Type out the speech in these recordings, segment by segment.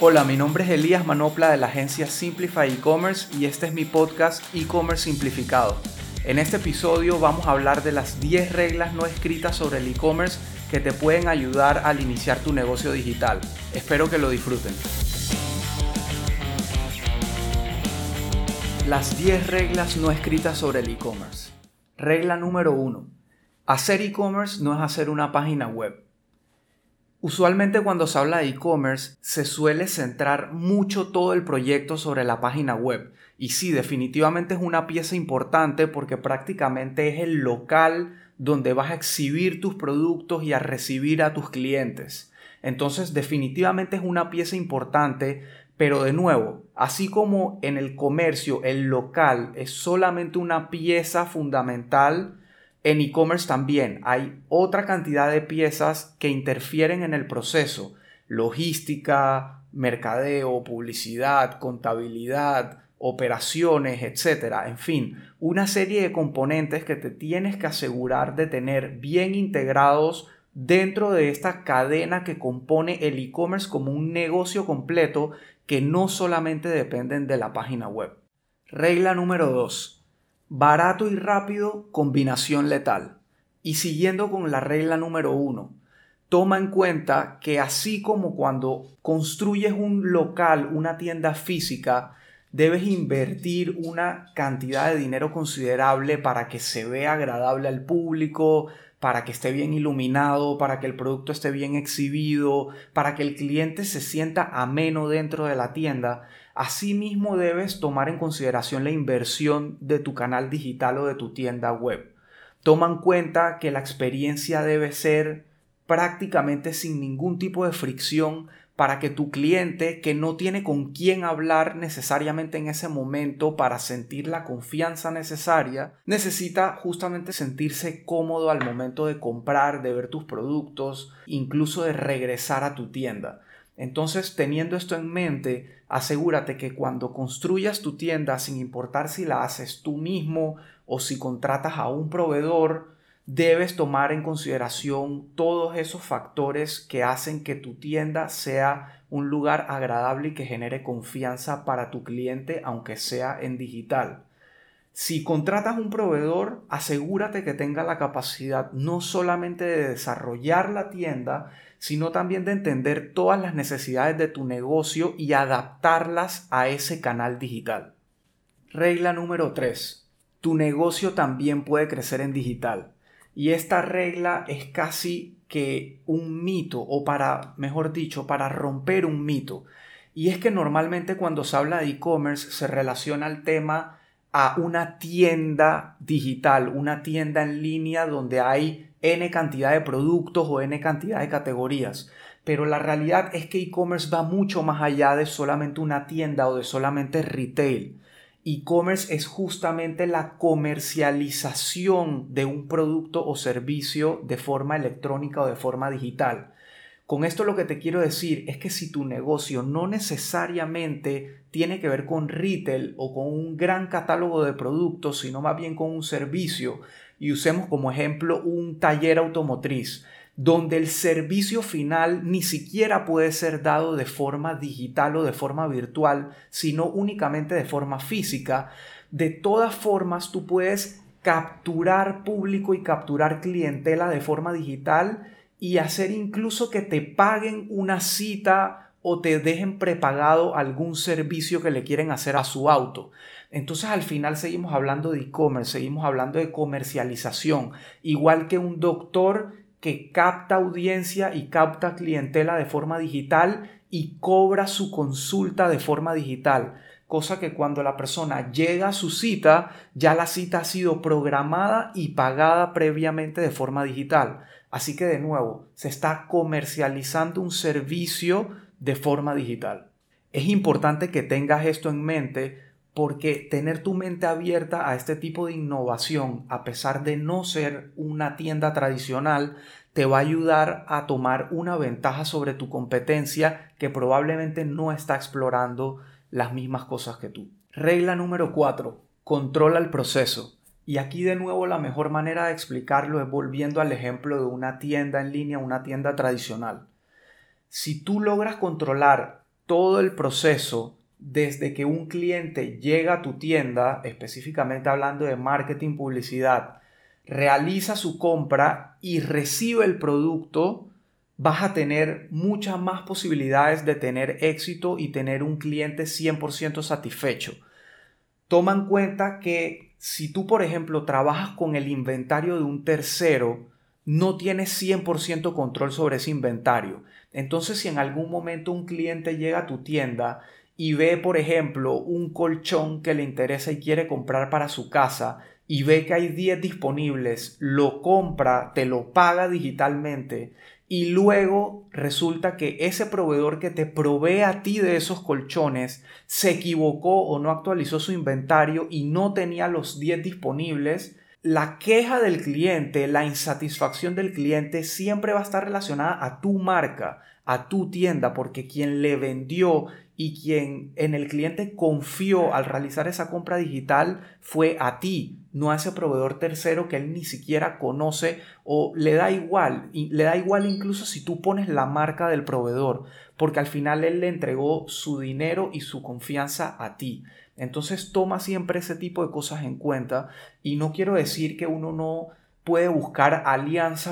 Hola, mi nombre es Elías Manopla de la agencia Simplify E-Commerce y este es mi podcast E-Commerce Simplificado. En este episodio vamos a hablar de las 10 reglas no escritas sobre el e-commerce que te pueden ayudar al iniciar tu negocio digital. Espero que lo disfruten. Las 10 reglas no escritas sobre el e-commerce. Regla número 1. Hacer e-commerce no es hacer una página web. Usualmente cuando se habla de e-commerce se suele centrar mucho todo el proyecto sobre la página web. Y sí, definitivamente es una pieza importante porque prácticamente es el local donde vas a exhibir tus productos y a recibir a tus clientes. Entonces definitivamente es una pieza importante, pero de nuevo, así como en el comercio el local es solamente una pieza fundamental, en e-commerce también hay otra cantidad de piezas que interfieren en el proceso. Logística, mercadeo, publicidad, contabilidad, operaciones, etc. En fin, una serie de componentes que te tienes que asegurar de tener bien integrados dentro de esta cadena que compone el e-commerce como un negocio completo que no solamente dependen de la página web. Regla número 2 Barato y rápido, combinación letal. Y siguiendo con la regla número uno, toma en cuenta que así como cuando construyes un local, una tienda física, debes invertir una cantidad de dinero considerable para que se vea agradable al público, para que esté bien iluminado, para que el producto esté bien exhibido, para que el cliente se sienta ameno dentro de la tienda. Asimismo debes tomar en consideración la inversión de tu canal digital o de tu tienda web. Toma en cuenta que la experiencia debe ser prácticamente sin ningún tipo de fricción para que tu cliente que no tiene con quién hablar necesariamente en ese momento para sentir la confianza necesaria, necesita justamente sentirse cómodo al momento de comprar, de ver tus productos, incluso de regresar a tu tienda. Entonces, teniendo esto en mente, asegúrate que cuando construyas tu tienda, sin importar si la haces tú mismo o si contratas a un proveedor, debes tomar en consideración todos esos factores que hacen que tu tienda sea un lugar agradable y que genere confianza para tu cliente, aunque sea en digital. Si contratas un proveedor, asegúrate que tenga la capacidad no solamente de desarrollar la tienda, sino también de entender todas las necesidades de tu negocio y adaptarlas a ese canal digital. Regla número 3. Tu negocio también puede crecer en digital. Y esta regla es casi que un mito, o para, mejor dicho, para romper un mito. Y es que normalmente cuando se habla de e-commerce se relaciona el tema a una tienda digital, una tienda en línea donde hay N cantidad de productos o N cantidad de categorías. Pero la realidad es que e-commerce va mucho más allá de solamente una tienda o de solamente retail. E-commerce es justamente la comercialización de un producto o servicio de forma electrónica o de forma digital. Con esto lo que te quiero decir es que si tu negocio no necesariamente tiene que ver con retail o con un gran catálogo de productos, sino más bien con un servicio, y usemos como ejemplo un taller automotriz, donde el servicio final ni siquiera puede ser dado de forma digital o de forma virtual, sino únicamente de forma física, de todas formas tú puedes capturar público y capturar clientela de forma digital y hacer incluso que te paguen una cita o te dejen prepagado algún servicio que le quieren hacer a su auto. Entonces al final seguimos hablando de e-commerce, seguimos hablando de comercialización, igual que un doctor que capta audiencia y capta clientela de forma digital y cobra su consulta de forma digital. Cosa que cuando la persona llega a su cita, ya la cita ha sido programada y pagada previamente de forma digital. Así que de nuevo, se está comercializando un servicio de forma digital. Es importante que tengas esto en mente porque tener tu mente abierta a este tipo de innovación, a pesar de no ser una tienda tradicional, te va a ayudar a tomar una ventaja sobre tu competencia que probablemente no está explorando las mismas cosas que tú. Regla número 4. Controla el proceso. Y aquí de nuevo la mejor manera de explicarlo es volviendo al ejemplo de una tienda en línea, una tienda tradicional. Si tú logras controlar todo el proceso desde que un cliente llega a tu tienda, específicamente hablando de marketing, publicidad, realiza su compra y recibe el producto, vas a tener muchas más posibilidades de tener éxito y tener un cliente 100% satisfecho. Toma en cuenta que si tú, por ejemplo, trabajas con el inventario de un tercero, no tienes 100% control sobre ese inventario. Entonces, si en algún momento un cliente llega a tu tienda y ve, por ejemplo, un colchón que le interesa y quiere comprar para su casa y ve que hay 10 disponibles, lo compra, te lo paga digitalmente y luego resulta que ese proveedor que te provee a ti de esos colchones se equivocó o no actualizó su inventario y no tenía los 10 disponibles, la queja del cliente, la insatisfacción del cliente siempre va a estar relacionada a tu marca, a tu tienda, porque quien le vendió y quien en el cliente confió al realizar esa compra digital fue a ti, no a ese proveedor tercero que él ni siquiera conoce o le da igual, le da igual incluso si tú pones la marca del proveedor, porque al final él le entregó su dinero y su confianza a ti. Entonces toma siempre ese tipo de cosas en cuenta y no quiero decir que uno no puede buscar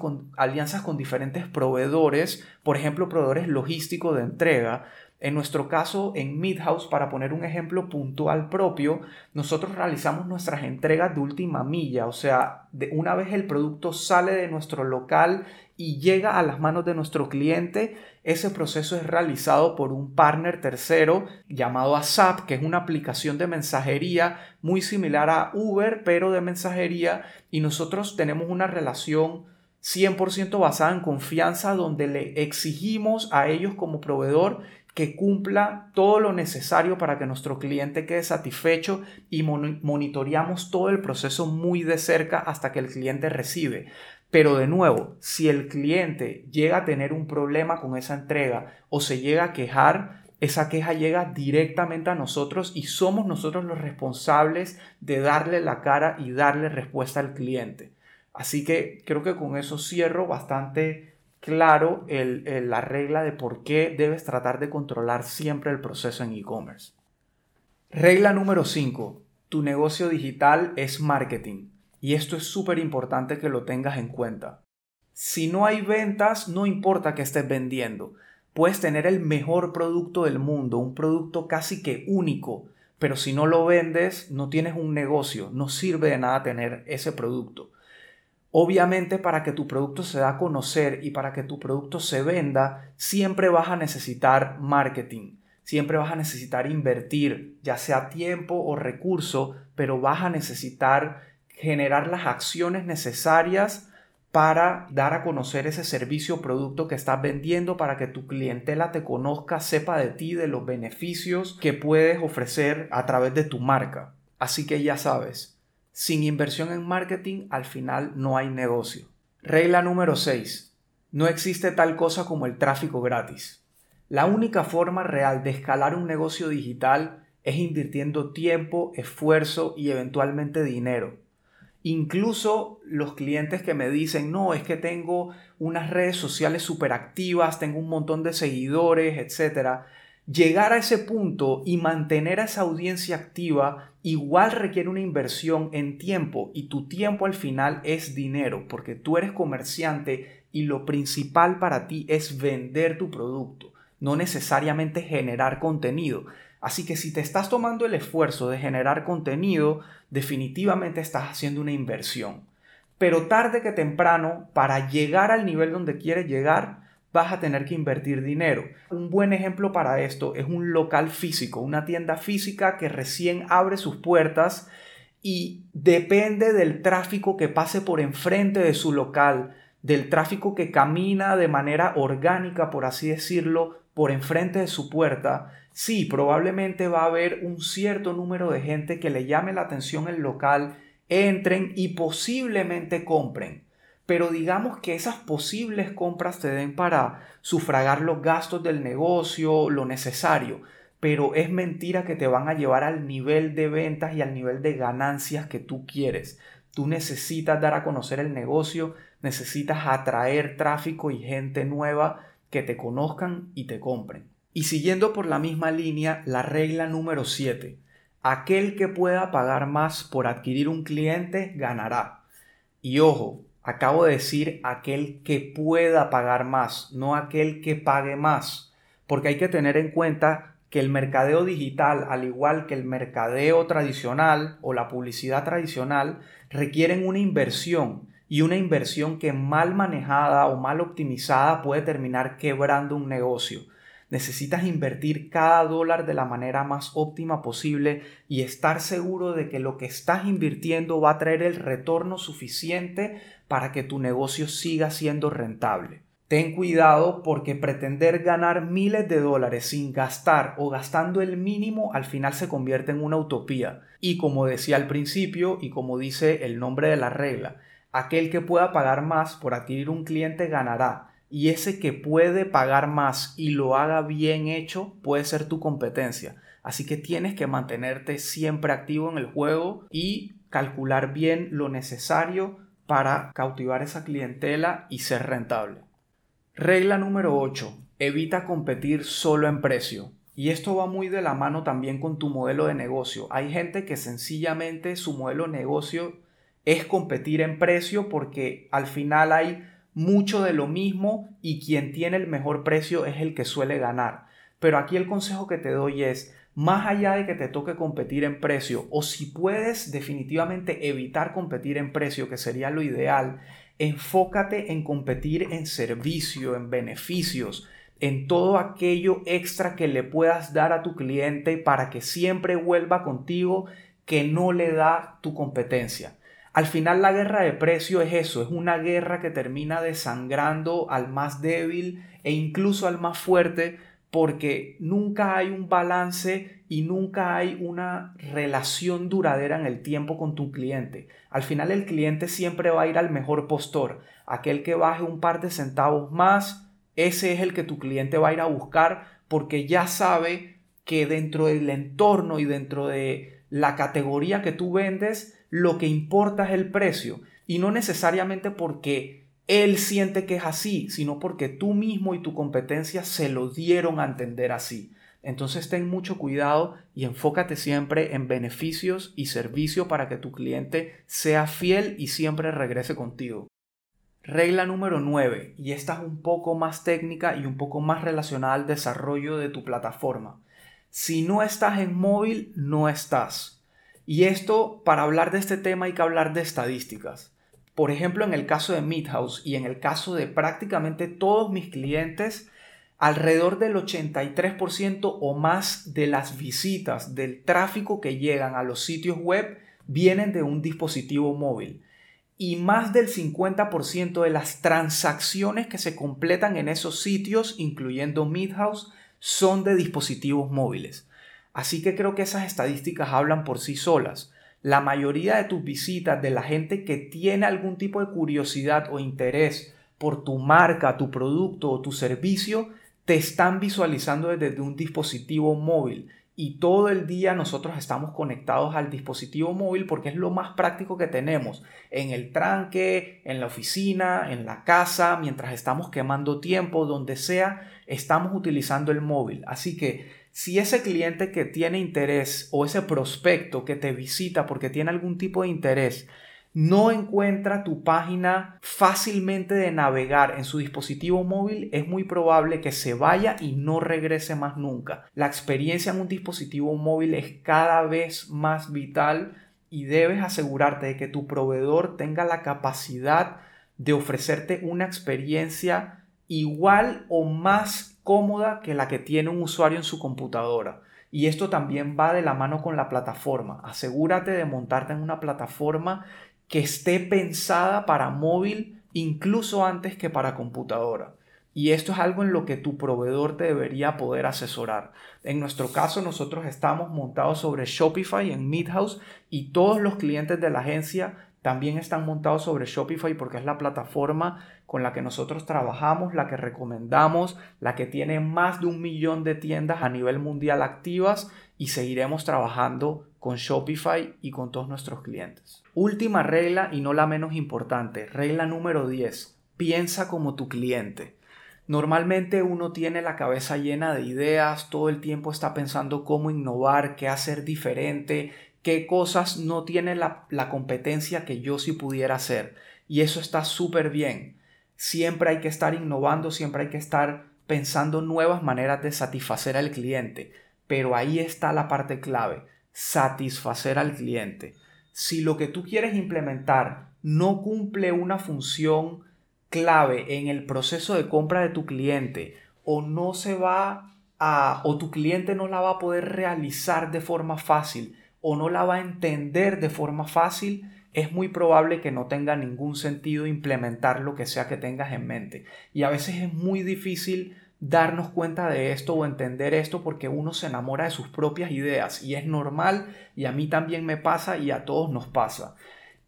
con, alianzas con diferentes proveedores, por ejemplo, proveedores logísticos de entrega, en nuestro caso, en Midhouse, para poner un ejemplo puntual propio, nosotros realizamos nuestras entregas de última milla, o sea, de una vez el producto sale de nuestro local y llega a las manos de nuestro cliente, ese proceso es realizado por un partner tercero llamado ASAP, que es una aplicación de mensajería muy similar a Uber, pero de mensajería, y nosotros tenemos una relación 100% basada en confianza donde le exigimos a ellos como proveedor que cumpla todo lo necesario para que nuestro cliente quede satisfecho y monitoreamos todo el proceso muy de cerca hasta que el cliente recibe. Pero de nuevo, si el cliente llega a tener un problema con esa entrega o se llega a quejar, esa queja llega directamente a nosotros y somos nosotros los responsables de darle la cara y darle respuesta al cliente. Así que creo que con eso cierro bastante claro la regla de por qué debes tratar de controlar siempre el proceso en e-commerce. Regla número 5. Tu negocio digital es marketing. Y esto es súper importante que lo tengas en cuenta. Si no hay ventas, no importa que estés vendiendo. Puedes tener el mejor producto del mundo, un producto casi que único, pero si no lo vendes, no tienes un negocio, no sirve de nada tener ese producto. Obviamente para que tu producto se da a conocer y para que tu producto se venda, siempre vas a necesitar marketing, siempre vas a necesitar invertir, ya sea tiempo o recurso, pero vas a necesitar generar las acciones necesarias para dar a conocer ese servicio o producto que estás vendiendo para que tu clientela te conozca, sepa de ti, de los beneficios que puedes ofrecer a través de tu marca. Así que ya sabes, sin inversión en marketing, al final no hay negocio. Regla número 6. No existe tal cosa como el tráfico gratis. La única forma real de escalar un negocio digital es invirtiendo tiempo, esfuerzo y eventualmente dinero. Incluso los clientes que me dicen, no, es que tengo unas redes sociales súper activas, tengo un montón de seguidores, etc llegar a ese punto y mantener a esa audiencia activa igual requiere una inversión en tiempo y tu tiempo al final es dinero porque tú eres comerciante y lo principal para ti es vender tu producto, no necesariamente generar contenido. Así que si te estás tomando el esfuerzo de generar contenido, definitivamente estás haciendo una inversión. Pero tarde que temprano, para llegar al nivel donde quieres llegar, vas a tener que invertir dinero. Un buen ejemplo para esto es un local físico, una tienda física que recién abre sus puertas y depende del tráfico que pase por enfrente de su local, del tráfico que camina de manera orgánica, por así decirlo, por enfrente de su puerta, sí, probablemente va a haber un cierto número de gente que le llame la atención el local, entren y posiblemente compren pero digamos que esas posibles compras te den para sufragar los gastos del negocio, lo necesario, pero es mentira que te van a llevar al nivel de ventas y al nivel de ganancias que tú quieres. Tú necesitas dar a conocer el negocio, necesitas atraer tráfico y gente nueva que te conozcan y te compren. Y siguiendo por la misma línea, la regla número 7. Aquel que pueda pagar más por adquirir un cliente ganará. Y ojo, acabo de decir aquel que pueda pagar más, no aquel que pague más. Porque hay que tener en cuenta que el mercadeo digital, al igual que el mercadeo tradicional o la publicidad tradicional, requieren una inversión y una inversión que mal manejada o mal optimizada puede terminar quebrando un negocio. Necesitas invertir cada dólar de la manera más óptima posible y estar seguro de que lo que estás invirtiendo va a traer el retorno suficiente para que tu negocio siga siendo rentable. Ten cuidado porque pretender ganar miles de dólares sin gastar o gastando el mínimo al final se convierte en una utopía. Y como decía al principio y como dice el nombre de la regla, aquel que pueda pagar más por adquirir un cliente ganará. Y ese que puede pagar más y lo haga bien hecho puede ser tu competencia. Así que tienes que mantenerte siempre activo en el juego y calcular bien lo necesario para cautivar esa clientela y ser rentable. Regla número 8. Evita competir solo en precio. Y esto va muy de la mano también con tu modelo de negocio. Hay gente que sencillamente su modelo de negocio es competir en precio porque al final hay mucho de lo mismo y quien tiene el mejor precio es el que suele ganar. Pero aquí el consejo que te doy es, más allá de que te toque competir en precio o si puedes definitivamente evitar competir en precio, que sería lo ideal, enfócate en competir en servicio, en beneficios, en todo aquello extra que le puedas dar a tu cliente para que siempre vuelva contigo que no le da tu competencia. Al final la guerra de precio es eso, es una guerra que termina desangrando al más débil e incluso al más fuerte porque nunca hay un balance y nunca hay una relación duradera en el tiempo con tu cliente. Al final el cliente siempre va a ir al mejor postor, aquel que baje un par de centavos más, ese es el que tu cliente va a ir a buscar porque ya sabe que dentro del entorno y dentro de la categoría que tú vendes, lo que importa es el precio y no necesariamente porque él siente que es así, sino porque tú mismo y tu competencia se lo dieron a entender así. Entonces ten mucho cuidado y enfócate siempre en beneficios y servicio para que tu cliente sea fiel y siempre regrese contigo. Regla número 9, y esta es un poco más técnica y un poco más relacionada al desarrollo de tu plataforma. Si no estás en móvil, no estás. Y esto, para hablar de este tema hay que hablar de estadísticas. Por ejemplo, en el caso de Midhouse y en el caso de prácticamente todos mis clientes, alrededor del 83% o más de las visitas del tráfico que llegan a los sitios web vienen de un dispositivo móvil. Y más del 50% de las transacciones que se completan en esos sitios, incluyendo Midhouse, son de dispositivos móviles. Así que creo que esas estadísticas hablan por sí solas la mayoría de tus visitas, de la gente que tiene algún tipo de curiosidad o interés por tu marca, tu producto o tu servicio, te están visualizando desde un dispositivo móvil. Y todo el día nosotros estamos conectados al dispositivo móvil porque es lo más práctico que tenemos. En el tranque, en la oficina, en la casa, mientras estamos quemando tiempo, donde sea, estamos utilizando el móvil. Así que si ese cliente que tiene interés o ese prospecto que te visita porque tiene algún tipo de interés no encuentra tu página fácilmente de navegar en su dispositivo móvil, es muy probable que se vaya y no regrese más nunca. La experiencia en un dispositivo móvil es cada vez más vital y debes asegurarte de que tu proveedor tenga la capacidad de ofrecerte una experiencia igual o más cómoda que la que tiene un usuario en su computadora. Y esto también va de la mano con la plataforma. Asegúrate de montarte en una plataforma que esté pensada para móvil incluso antes que para computadora. Y esto es algo en lo que tu proveedor te debería poder asesorar. En nuestro caso, nosotros estamos montados sobre Shopify en Midhouse y todos los clientes de la agencia también están montados sobre Shopify porque es la plataforma con la que nosotros trabajamos, la que recomendamos, la que tiene más de un millón de tiendas a nivel mundial activas y seguiremos trabajando con Shopify y con todos nuestros clientes. Última regla y no la menos importante, regla número 10, piensa como tu cliente. Normalmente uno tiene la cabeza llena de ideas, todo el tiempo está pensando cómo innovar, qué hacer diferente, qué cosas no tiene la, competencia que yo sí pudiera hacer. Y eso está súper bien. Siempre hay que estar innovando, siempre hay que estar pensando nuevas maneras de satisfacer al cliente. Pero ahí está la parte clave, satisfacer al cliente. Si lo que tú quieres implementar no cumple una función clave en el proceso de compra de tu cliente o no se va a o tu cliente no la va a poder realizar de forma fácil o no la va a entender de forma fácil, es muy probable que no tenga ningún sentido implementar lo que sea que tengas en mente. Y a veces es muy difícil darnos cuenta de esto o entender esto porque uno se enamora de sus propias ideas y es normal y a mí también me pasa y a todos nos pasa.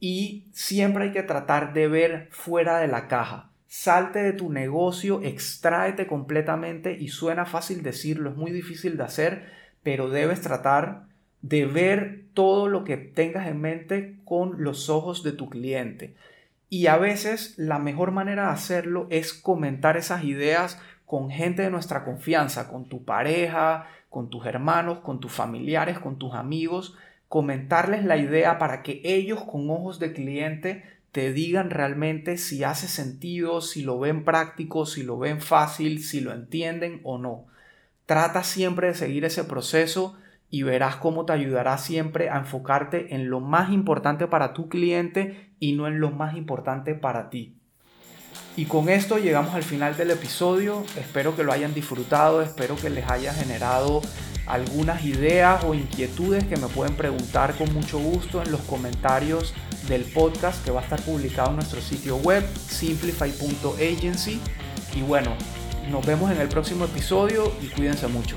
Y siempre hay que tratar de ver fuera de la caja. Salte de tu negocio, extráete completamente y suena fácil decirlo, es muy difícil de hacer, pero debes tratar de ver todo lo que tengas en mente con los ojos de tu cliente. Y a veces la mejor manera de hacerlo es comentar esas ideas con gente de nuestra confianza, con tu pareja, con tus hermanos, con tus familiares, con tus amigos, comentarles la idea para que ellos con ojos de cliente te digan realmente si hace sentido, si lo ven práctico, si lo ven fácil, si lo entienden o no. Trata siempre de seguir ese proceso y verás cómo te ayudará siempre a enfocarte en lo más importante para tu cliente y no en lo más importante para ti. Y con esto llegamos al final del episodio. Espero que lo hayan disfrutado, espero que les haya generado algunas ideas o inquietudes que me pueden preguntar con mucho gusto en los comentarios del podcast que va a estar publicado en nuestro sitio web simplify.agency. Y bueno, nos vemos en el próximo episodio y cuídense mucho.